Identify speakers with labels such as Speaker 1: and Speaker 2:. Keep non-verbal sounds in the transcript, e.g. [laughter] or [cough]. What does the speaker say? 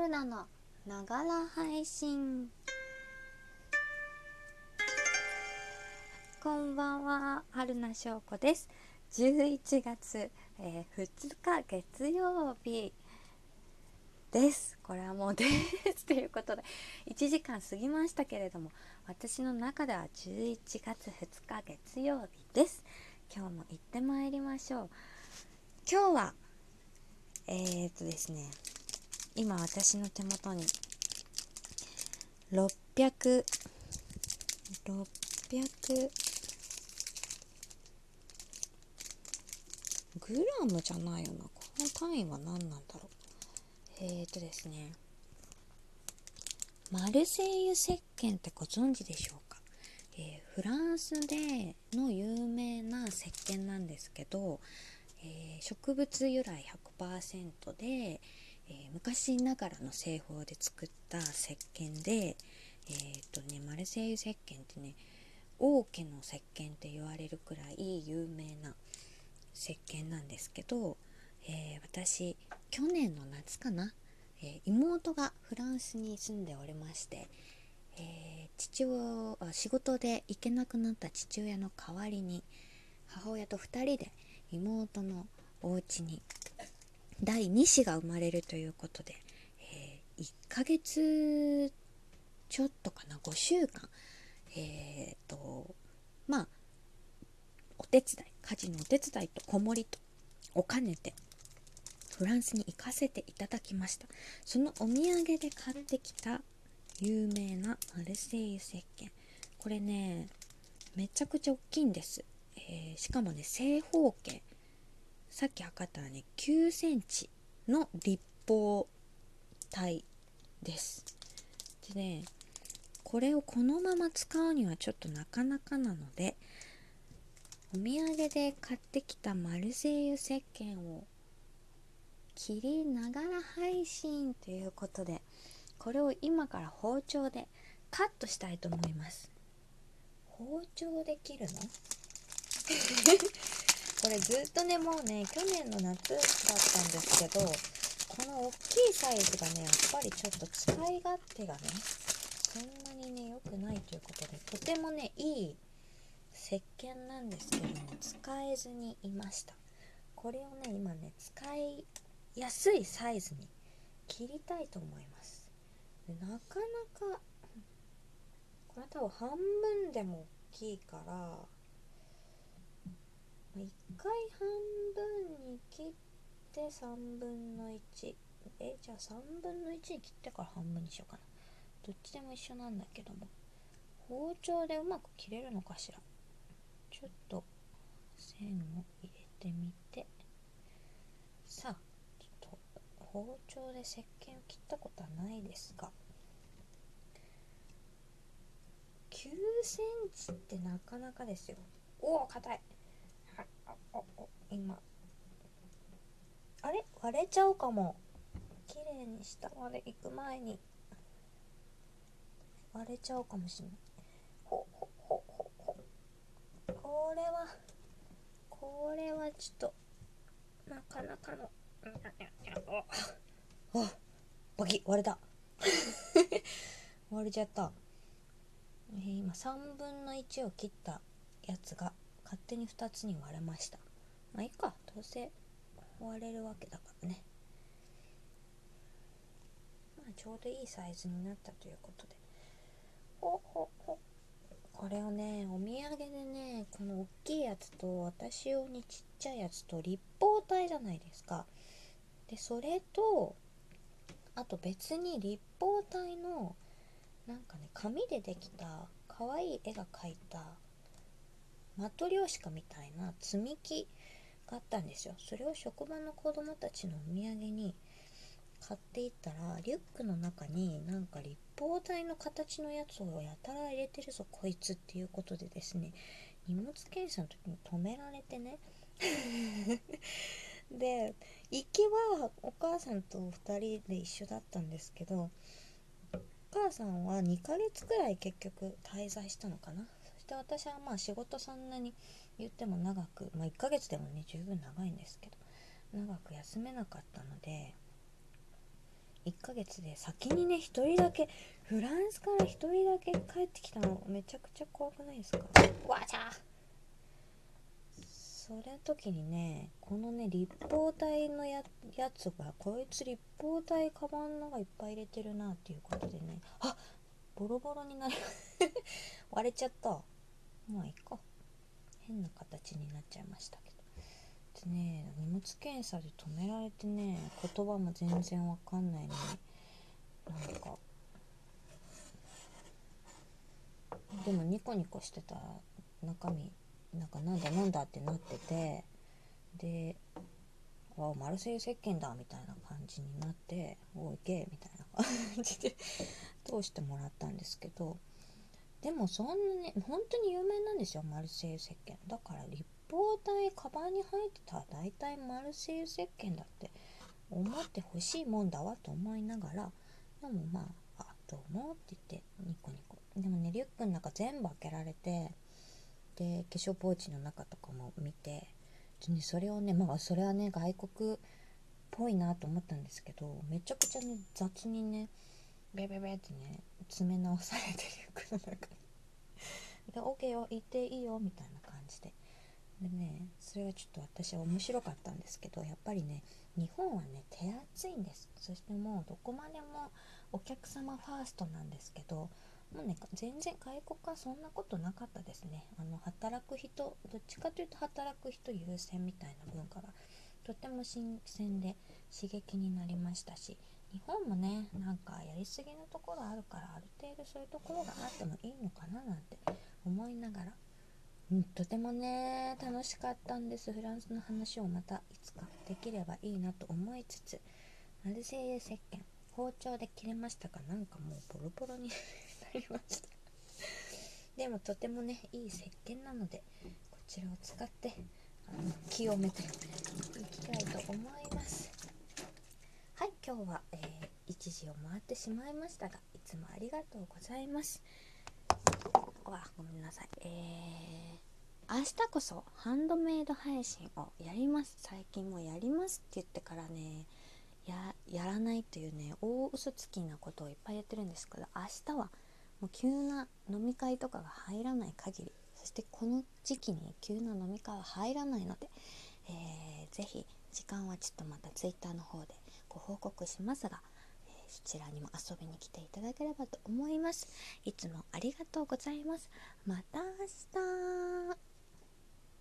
Speaker 1: 春菜のながら配信。こんばんは春菜翔子です。11月、えー、2日月曜日です。これはもうです。[laughs] ということで1時間過ぎましたけれども私の中では11月2日月曜日です。今日も行ってまいりましょう。今日はえー、っとですね今私の手元に600 600グラムじゃないよな。この単位は何なんだろう。えーとですね。マルセイユ石鹸ってご存知でしょうか、えー、フランスでの有名な石鹸なんですけど、えー、植物由来100%で、えー、昔ながらの製法で作った石鹸で、えー、とね、マルセイユ石鹸ってね王家の石鹸って言われるくらい有名な石鹸なんですけど、えー、私去年の夏かな、え妹がフランスに住んでおりまして、え父親あ仕事で行けなくなった父親の代わりに母親と2人で妹のお家に第2子が生まれるということで、えー、1ヶ月ちょっとかな5週間えっ、ー、とまあお手伝い家事のお手伝いと子守とお兼ねてフランスに行かせていただきました。そのお土産で買ってきた有名なマルセイユ石鹸。これねめちゃくちゃ大きいんです、えー、しかもね正方形。さっき測ったらね9センチの立方体です。でねこれをこのまま使うにはちょっとなかなかなのでお土産で買ってきたマルセイユ石鹸を切りながら配信ということでこれを今から包丁でカットしたいと思います。包丁で切るの？[laughs] これずっとねもうね去年の夏だったんですけどこの大きいサイズがねやっぱりちょっと使い勝手がねそんなにね良くないということでとてもねいい石鹸なんですけども使えずにいました。これをね今ね使いやすいサイズに切りたいと思います。でなかなかこれ多分半分でも大きいから1回半分に切って3分の1えじゃあ3分の1に切ってから半分にしようかな。どっちでも一緒なんだけども。包丁でうまく切れるのかしら。ちょっと線を入れてみて。さあちょっと包丁で石鹸を切ったことはないですが。9センチってなかなかですよ。おお硬い。今。あれ？割れちゃうかも。綺麗に下まで行く前に。割れちゃうかもしれない。ほほほほほ。これはこれはちょっとなかなかのあバキ割れた。割れちゃった、え、今3分の1を切ったやつが勝手に2つに割れました。まあいいか。どうせ割れるわけだからね。まあちょうどいいサイズになったということで。ほほほこれをねお土産でねこの大きいやつと私用にちっちゃいやつと立方体じゃないですか。でそれとあと別に立方体のなんかね紙でできた可愛い絵が描いたマトリョーシカみたいな積み木があったんですよ。それを職場の子供たちのお土産に買っていったらリュックの中になんか立方体の形のやつをやたら入れてるぞこいつっていうことでですね荷物検査の時に止められてね。[laughs] で行きはお母さんと2人で一緒だったんですけどお母さんは2ヶ月くらい結局滞在したのかな。そして私はまあ仕事そんなに言っても長く、まあ、1ヶ月でもね十分長いんですけど長く休めなかったので1 1ヶ月で先にね1人だけフランスから1人だけ帰ってきたのめちゃくちゃ怖くないですか？わちゃそれの時にねこのね立方体のやつがこいつ立方体カバンのがいっぱい入れてるなっていうことでねあボロボロになる [laughs] 割れちゃった。まあいいか変な形になっちゃいましたけど。でね荷物検査で止められてね言葉も全然わかんないのになんかでもニコニコしてたら中身なんかなんだなんだってなっててで「あマルセイユ石鹸だ」みたいな感じになって「おいけ」みたいな感じで通してもらったんですけどでもそんなね本当に有名なんですよマルセイユ石鹸。だから立方体カバンに入ってたら大体マルセイユ石鹸だって思ってほしいもんだわと思いながらでもまあ「あどうも」って言ってニコニコ。でもねリュックの中全部開けられてで化粧ポーチの中とかも見てで、それをねまあそれはね外国っぽいなと思ったんですけどめちゃくちゃね雑にねベベベってね詰め直されてリュックの中に。で OK よ行っていいよみたいな感じで。でねそれがちょっと私は面白かったんですけどやっぱりね日本はね手厚いんです。そしてもうどこまでもお客様ファーストなんですけどもうね全然外国はそんなことなかったですね。あの働く人どっちかというと働く人優先みたいな文化がとても新鮮で刺激になりましたし日本もねなんかやりすぎのところあるからある程度そういうところがあってもいいのかななんて思いながら、うん、とてもね楽しかったんです。フランスの話をまたいつかできればいいなと思いつつ。マルセイユ石鹸包丁で切れましたがなんかもうボロボロになりました。でもとてもねいい石鹸なのでこちらを使ってあの清めていきたいと思いますはい今日は、えー、1時を回ってしまいましたがいつもありがとうございます。わごめんなさい。えー、明日こそハンドメイド配信をやります。最近もやりますって言ってからねややらないというね大嘘つきなことをいっぱいやってるんですけど明日はもう急な飲み会とかが入らない限りそしてこの時期に急な飲み会は入らないので、えー、ぜひ時間はちょっとまた Twitter の方でご報告しますが、えー、そちらにも遊びに来ていただければと思います。いつもありがとうございます。また明日。